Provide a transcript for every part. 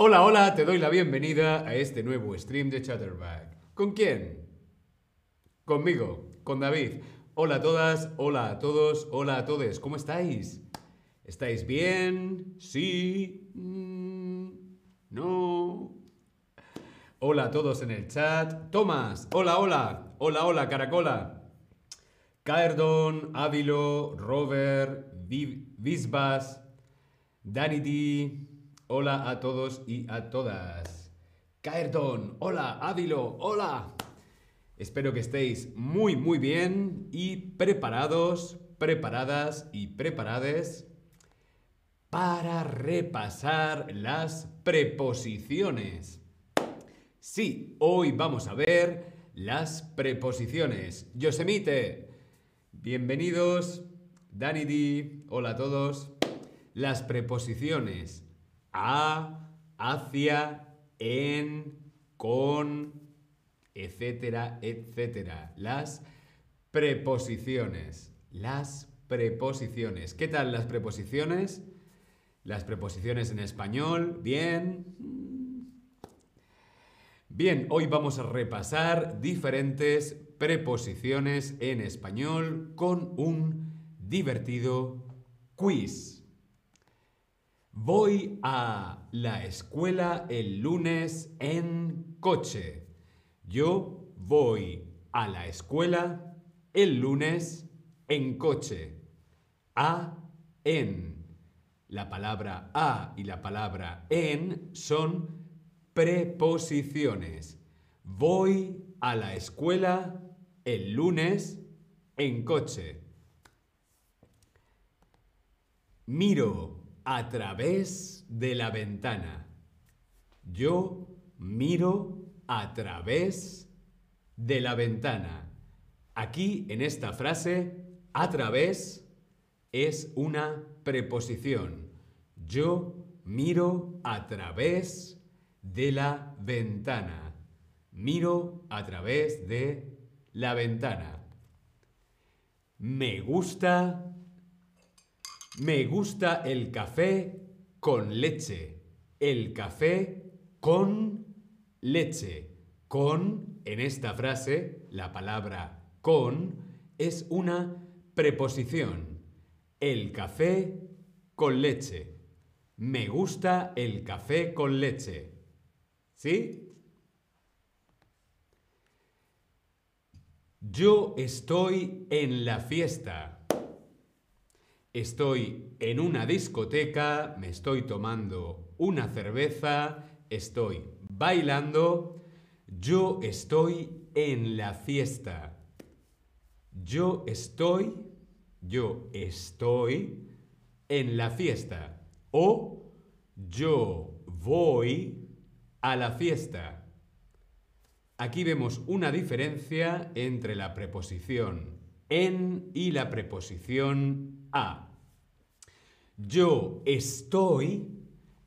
Hola, hola, te doy la bienvenida a este nuevo stream de Chatterback. ¿Con quién? Conmigo, con David. Hola a todas, hola a todos, hola a todos. ¿Cómo estáis? ¿Estáis bien? ¿Sí? Mm, ¿No? Hola a todos en el chat. Tomás, hola, hola. Hola, hola, Caracola. Caerdon, Ávilo, Robert, Visbas, Danny D. Hola a todos y a todas. Caerdon, hola, Ávilo, hola. Espero que estéis muy, muy bien y preparados, preparadas y preparades para repasar las preposiciones. Sí, hoy vamos a ver las preposiciones. Yosemite, bienvenidos. Dani D, hola a todos. Las preposiciones a, hacia, en, con, etcétera, etcétera. Las preposiciones. Las preposiciones. ¿Qué tal las preposiciones? Las preposiciones en español. Bien. Bien, hoy vamos a repasar diferentes preposiciones en español con un divertido quiz. Voy a la escuela el lunes en coche. Yo voy a la escuela el lunes en coche. A, en. La palabra a y la palabra en son preposiciones. Voy a la escuela el lunes en coche. Miro a través de la ventana. Yo miro a través de la ventana. Aquí en esta frase, a través es una preposición. Yo miro a través de la ventana. Miro a través de la ventana. Me gusta. Me gusta el café con leche. El café con leche. Con, en esta frase, la palabra con es una preposición. El café con leche. Me gusta el café con leche. ¿Sí? Yo estoy en la fiesta. Estoy en una discoteca, me estoy tomando una cerveza, estoy bailando. Yo estoy en la fiesta. Yo estoy, yo estoy en la fiesta. O yo voy a la fiesta. Aquí vemos una diferencia entre la preposición en y la preposición a. Yo estoy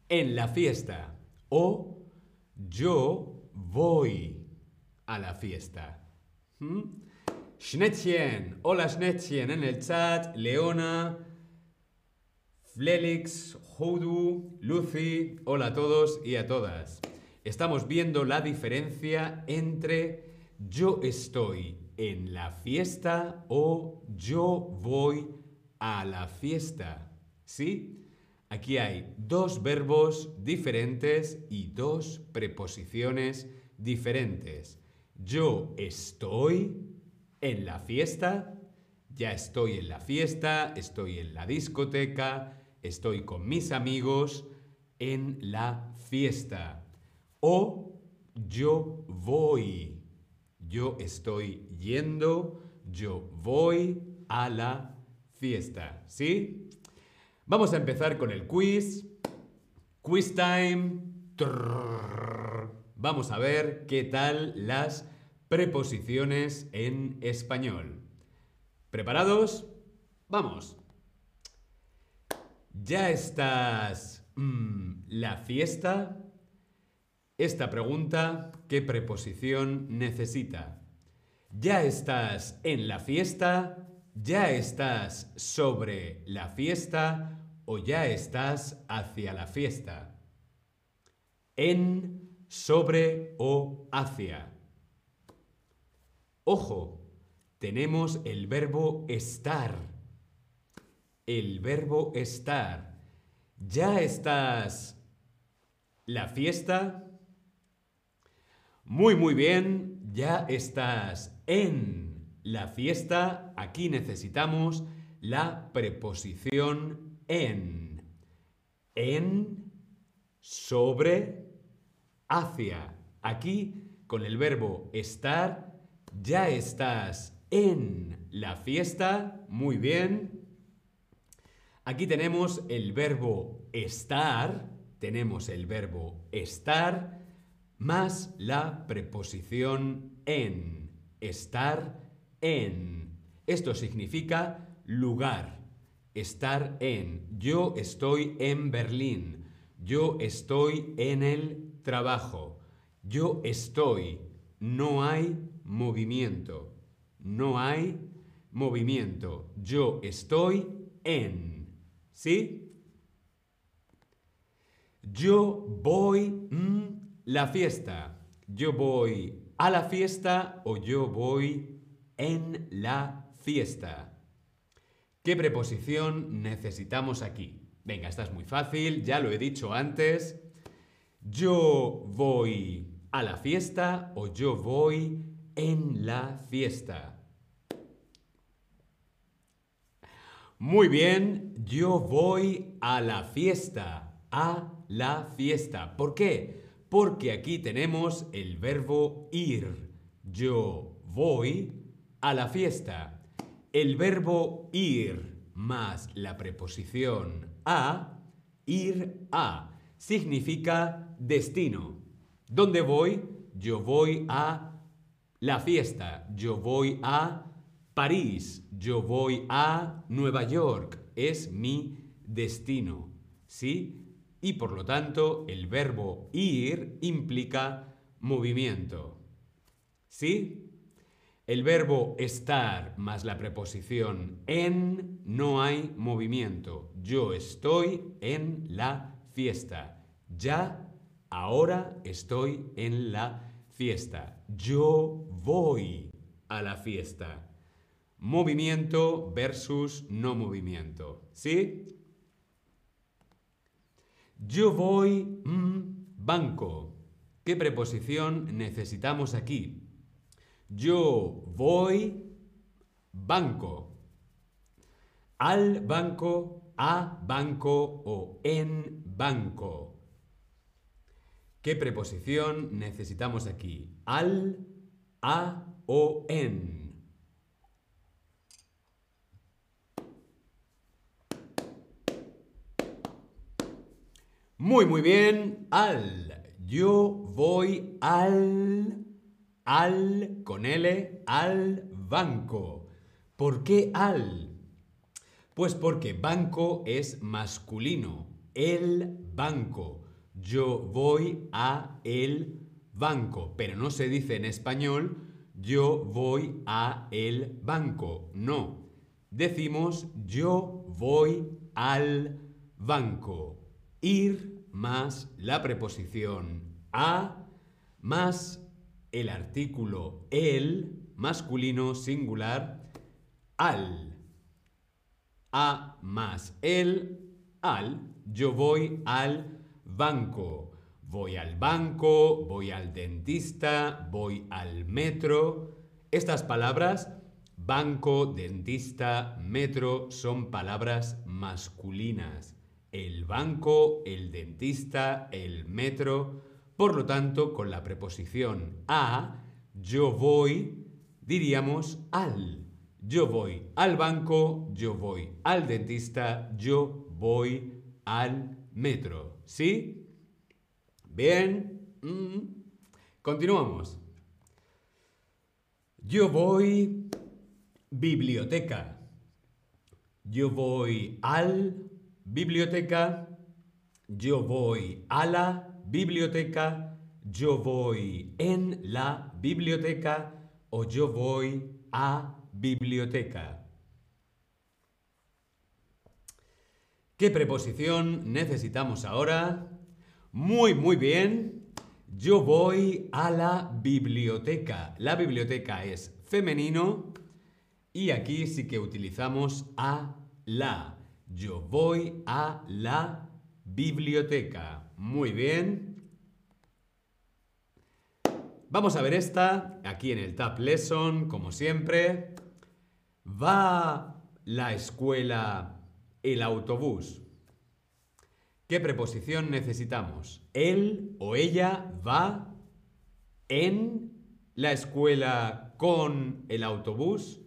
en la fiesta o yo voy a la fiesta. ¿Mm? Hola Schnettchen en el chat, Leona, Flelix, Houdou, Lucy, hola a todos y a todas estamos viendo la diferencia entre yo estoy en la fiesta o yo voy a la fiesta. ¿Sí? Aquí hay dos verbos diferentes y dos preposiciones diferentes. Yo estoy en la fiesta, ya estoy en la fiesta, estoy en la discoteca, estoy con mis amigos en la fiesta. O yo voy. Yo estoy yendo, yo voy a la fiesta. ¿Sí? Vamos a empezar con el quiz. Quiz time. Vamos a ver qué tal las preposiciones en español. ¿Preparados? Vamos. ¿Ya estás... Mm, la fiesta? Esta pregunta, ¿qué preposición necesita? ¿Ya estás en la fiesta? ¿Ya estás sobre la fiesta? ¿O ya estás hacia la fiesta? en, sobre o hacia. Ojo, tenemos el verbo estar. El verbo estar. ¿Ya estás la fiesta? Muy, muy bien, ya estás en la fiesta. Aquí necesitamos la preposición en. En, sobre, hacia. Aquí, con el verbo estar, ya estás en la fiesta. Muy bien. Aquí tenemos el verbo estar. Tenemos el verbo estar más la preposición en. Estar en. Esto significa lugar. Estar en. Yo estoy en Berlín. Yo estoy en el trabajo. Yo estoy. No hay movimiento. No hay movimiento. Yo estoy en. ¿Sí? Yo voy mm, la fiesta. Yo voy a la fiesta o yo voy en la fiesta. ¿Qué preposición necesitamos aquí? Venga, esta es muy fácil, ya lo he dicho antes. Yo voy a la fiesta o yo voy en la fiesta. Muy bien, yo voy a la fiesta, a la fiesta. ¿Por qué? Porque aquí tenemos el verbo ir. Yo voy a la fiesta. El verbo ir más la preposición a, ir a, significa destino. ¿Dónde voy? Yo voy a la fiesta. Yo voy a París. Yo voy a Nueva York. Es mi destino. ¿Sí? Y por lo tanto, el verbo ir implica movimiento. ¿Sí? El verbo estar más la preposición en no hay movimiento. Yo estoy en la fiesta. Ya, ahora estoy en la fiesta. Yo voy a la fiesta. Movimiento versus no movimiento. ¿Sí? Yo voy mm, banco. ¿Qué preposición necesitamos aquí? Yo voy banco. Al banco, a banco o en banco. ¿Qué preposición necesitamos aquí? Al, a o en. Muy, muy bien. Al. Yo voy al... Al con L, al banco. ¿Por qué al? Pues porque banco es masculino. El banco. Yo voy a el banco. Pero no se dice en español yo voy a el banco. No. Decimos yo voy al banco. Ir más la preposición a más el artículo el masculino singular al. A más el al. Yo voy al banco. Voy al banco, voy al dentista, voy al metro. Estas palabras, banco, dentista, metro, son palabras masculinas el banco, el dentista, el metro. Por lo tanto, con la preposición a, yo voy, diríamos al. Yo voy al banco, yo voy al dentista, yo voy al metro. ¿Sí? Bien. Mm. Continuamos. Yo voy biblioteca. Yo voy al biblioteca, yo voy a la biblioteca, yo voy en la biblioteca o yo voy a biblioteca. ¿Qué preposición necesitamos ahora? Muy, muy bien. Yo voy a la biblioteca. La biblioteca es femenino y aquí sí que utilizamos a la. Yo voy a la biblioteca. Muy bien. Vamos a ver esta, aquí en el Tab Lesson, como siempre. ¿Va la escuela el autobús? ¿Qué preposición necesitamos? Él o ella va en la escuela con el autobús.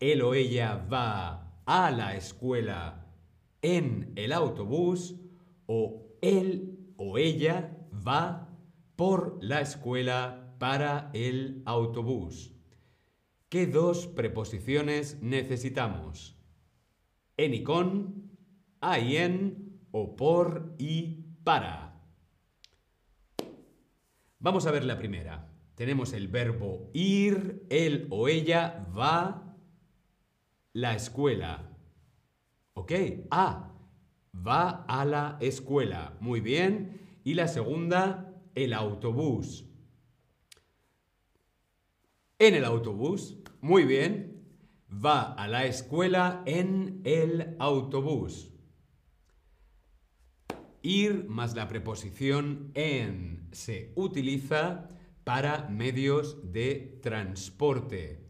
Él o ella va a la escuela en el autobús. O él o ella va por la escuela para el autobús. ¿Qué dos preposiciones necesitamos? En y con, a y en o por y para. Vamos a ver la primera. Tenemos el verbo ir, él o ella va la escuela. ¿Ok? A. Va a la escuela. Muy bien. Y la segunda, el autobús. En el autobús. Muy bien. Va a la escuela en el autobús. Ir más la preposición en se utiliza para medios de transporte.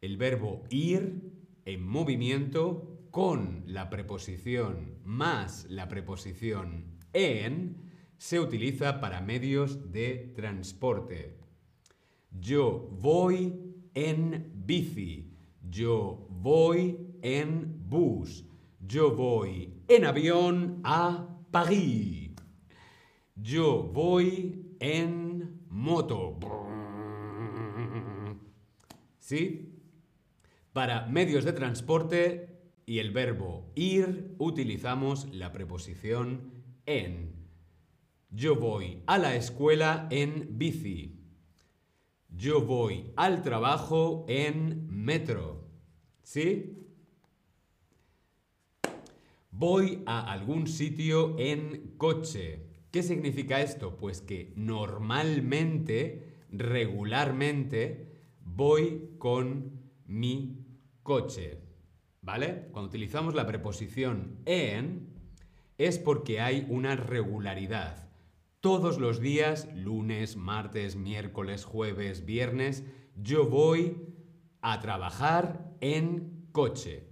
El verbo ir en movimiento con la preposición más la preposición en se utiliza para medios de transporte. Yo voy en bici. Yo voy en bus. Yo voy en avión a París. Yo voy en moto. ¿Sí? Para medios de transporte y el verbo ir utilizamos la preposición en. Yo voy a la escuela en bici. Yo voy al trabajo en metro. ¿Sí? Voy a algún sitio en coche. ¿Qué significa esto? Pues que normalmente, regularmente, voy con mi coche. Cuando utilizamos la preposición en, es porque hay una regularidad. Todos los días, lunes, martes, miércoles, jueves, viernes, yo voy a trabajar en coche.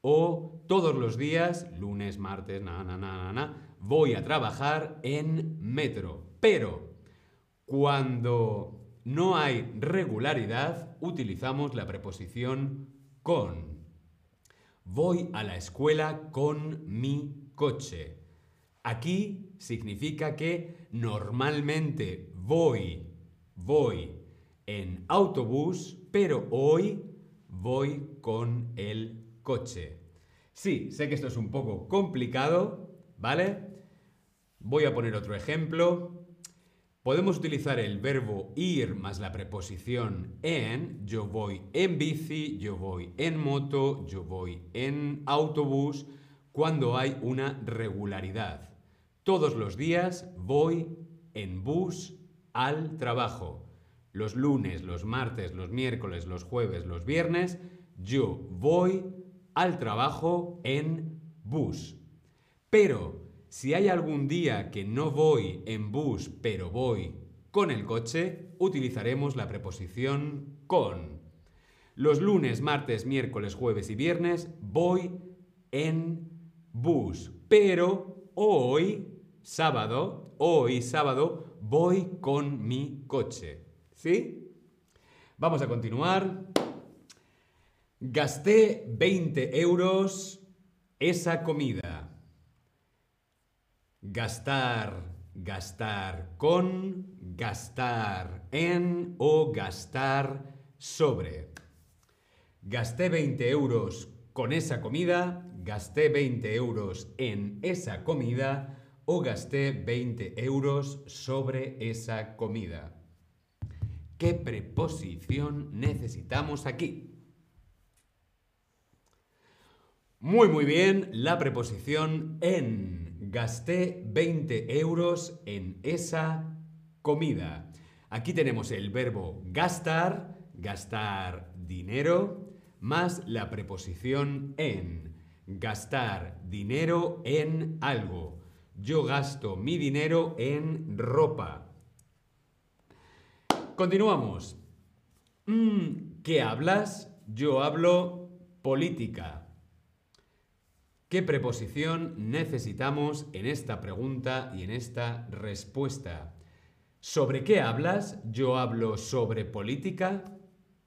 O todos los días, lunes, martes, na, na, na, na, voy a trabajar en metro. Pero cuando no hay regularidad, utilizamos la preposición con. Voy a la escuela con mi coche. Aquí significa que normalmente voy, voy en autobús, pero hoy voy con el coche. Sí, sé que esto es un poco complicado, ¿vale? Voy a poner otro ejemplo. Podemos utilizar el verbo ir más la preposición en. Yo voy en bici, yo voy en moto, yo voy en autobús, cuando hay una regularidad. Todos los días voy en bus al trabajo. Los lunes, los martes, los miércoles, los jueves, los viernes, yo voy al trabajo en bus. Pero si hay algún día que no voy en bus, pero voy con el coche, utilizaremos la preposición con. Los lunes, martes, miércoles, jueves y viernes voy en bus. Pero hoy, sábado, hoy sábado, voy con mi coche. ¿Sí? Vamos a continuar. Gasté 20 euros esa comida. Gastar, gastar con, gastar en o gastar sobre. Gasté 20 euros con esa comida, gasté 20 euros en esa comida o gasté 20 euros sobre esa comida. ¿Qué preposición necesitamos aquí? Muy, muy bien, la preposición en. Gasté 20 euros en esa comida. Aquí tenemos el verbo gastar, gastar dinero, más la preposición en. Gastar dinero en algo. Yo gasto mi dinero en ropa. Continuamos. Mm, ¿Qué hablas? Yo hablo política. ¿Qué preposición necesitamos en esta pregunta y en esta respuesta? ¿Sobre qué hablas? Yo hablo sobre política.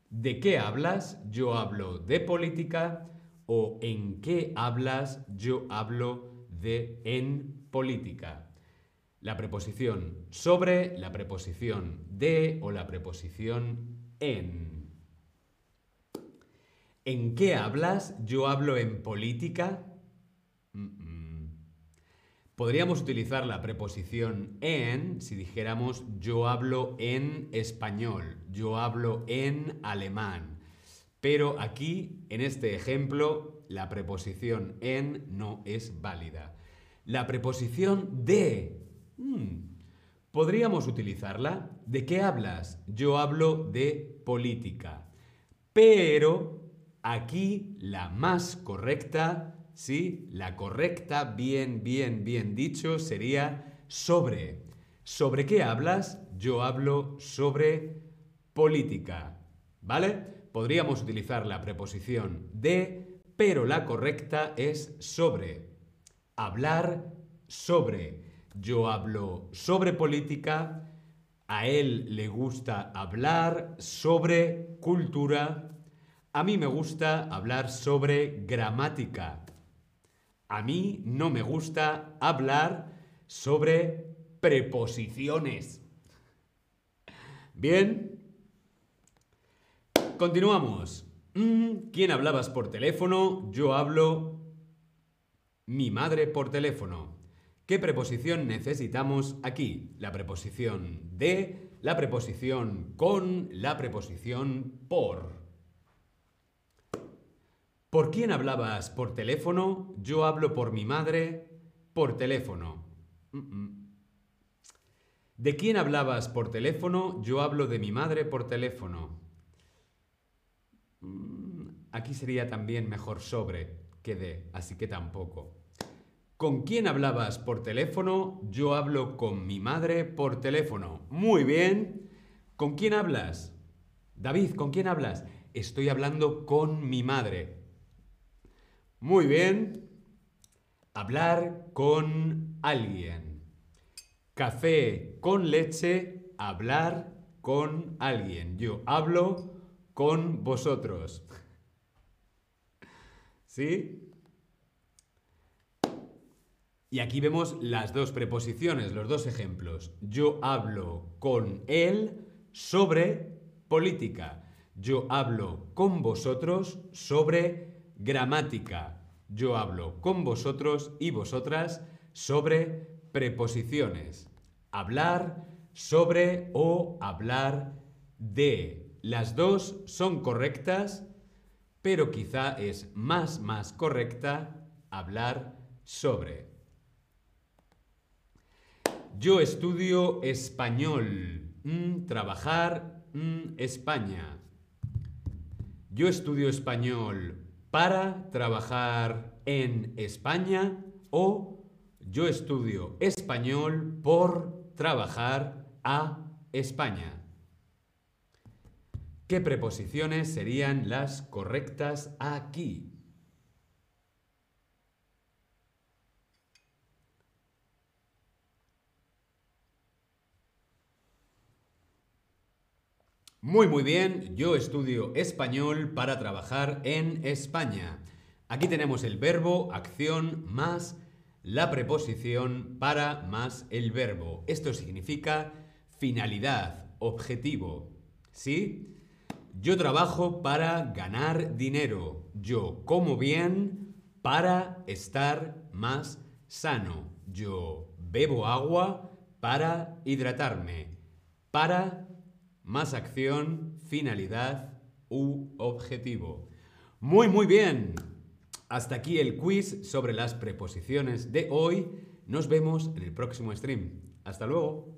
¿De qué hablas? Yo hablo de política. ¿O en qué hablas? Yo hablo de en política. La preposición sobre, la preposición de o la preposición en. ¿En qué hablas? Yo hablo en política. Podríamos utilizar la preposición en si dijéramos yo hablo en español, yo hablo en alemán. Pero aquí, en este ejemplo, la preposición en no es válida. La preposición de. Hmm, podríamos utilizarla. ¿De qué hablas? Yo hablo de política. Pero aquí la más correcta, ¿sí? La correcta, bien, bien, bien dicho, sería sobre. ¿Sobre qué hablas? Yo hablo sobre política. ¿Vale? Podríamos utilizar la preposición de, pero la correcta es sobre. Hablar sobre. Yo hablo sobre política, a él le gusta hablar sobre cultura, a mí me gusta hablar sobre gramática. A mí no me gusta hablar sobre preposiciones. Bien, Continuamos. Mm, ¿Quién hablabas por teléfono? Yo hablo mi madre por teléfono. ¿Qué preposición necesitamos aquí? La preposición de, la preposición con, la preposición por. ¿Por quién hablabas por teléfono? Yo hablo por mi madre por teléfono. ¿De quién hablabas por teléfono? Yo hablo de mi madre por teléfono. Mm, aquí sería también mejor sobre que de, así que tampoco. ¿Con quién hablabas por teléfono? Yo hablo con mi madre por teléfono. Muy bien. ¿Con quién hablas? David, ¿con quién hablas? Estoy hablando con mi madre. Muy bien. Hablar con alguien. Café con leche, hablar con alguien. Yo hablo con vosotros. ¿Sí? Y aquí vemos las dos preposiciones, los dos ejemplos. Yo hablo con él sobre política. Yo hablo con vosotros sobre gramática. Yo hablo con vosotros y vosotras sobre preposiciones. Hablar sobre o hablar de. Las dos son correctas, pero quizá es más, más correcta hablar sobre. Yo estudio español. Mm, trabajar mm, España. Yo estudio español para trabajar en España o yo estudio español por trabajar a España. ¿Qué preposiciones serían las correctas aquí? Muy muy bien, yo estudio español para trabajar en España. Aquí tenemos el verbo, acción, más la preposición para más el verbo. Esto significa finalidad, objetivo. ¿Sí? Yo trabajo para ganar dinero. Yo como bien para estar más sano. Yo bebo agua para hidratarme. Para más acción, finalidad u objetivo. Muy, muy bien. Hasta aquí el quiz sobre las preposiciones de hoy. Nos vemos en el próximo stream. Hasta luego.